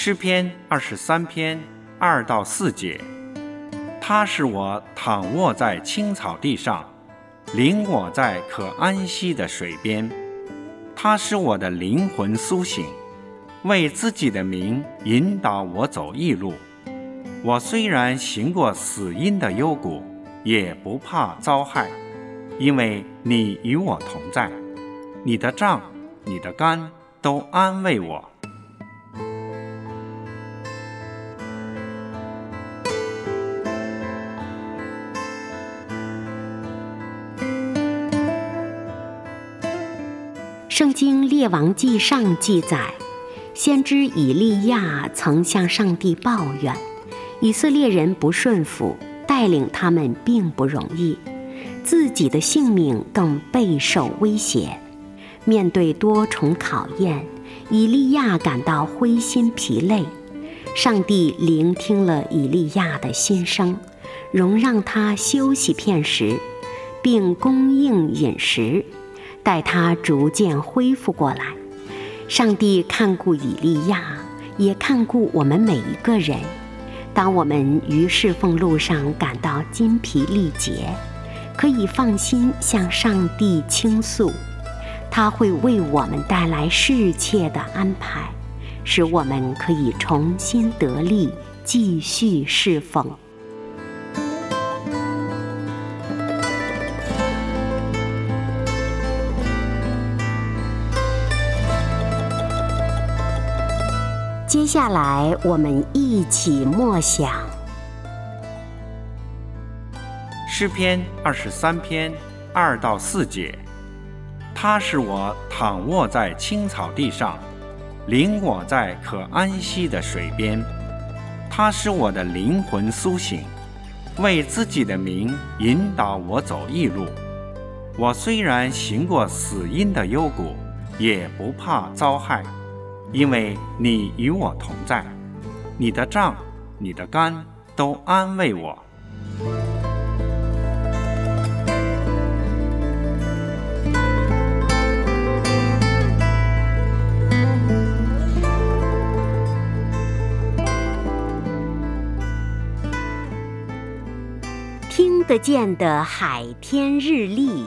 诗篇二十三篇二到四节，他使我躺卧在青草地上，领我在可安息的水边。他使我的灵魂苏醒，为自己的名引导我走义路。我虽然行过死荫的幽谷，也不怕遭害，因为你与我同在，你的杖、你的竿都安慰我。圣经《列王记上》记载，先知以利亚曾向上帝抱怨，以色列人不顺服，带领他们并不容易，自己的性命更备受威胁。面对多重考验，以利亚感到灰心疲累。上帝聆听了以利亚的心声，容让他休息片时，并供应饮食。待他逐渐恢复过来，上帝看顾以利亚，也看顾我们每一个人。当我们于侍奉路上感到筋疲力竭，可以放心向上帝倾诉，他会为我们带来适切的安排，使我们可以重新得力，继续侍奉。接下来，我们一起默想诗篇二十三篇二到四节。他使我躺卧在青草地上，领我在可安息的水边。他使我的灵魂苏醒，为自己的名引导我走义路。我虽然行过死荫的幽谷，也不怕遭害。因为你与我同在，你的杖、你的竿都安慰我。听得见的海天日历。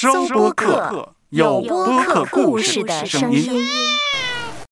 搜播客，有播客故事的声音。